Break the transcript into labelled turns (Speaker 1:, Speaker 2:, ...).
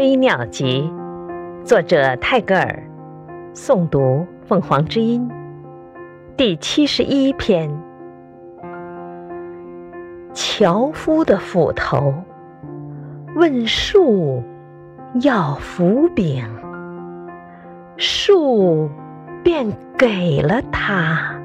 Speaker 1: 飞鸟集作者泰戈尔诵读凤凰之音第七十一篇。樵夫的斧头问树要斧柄树便给了他。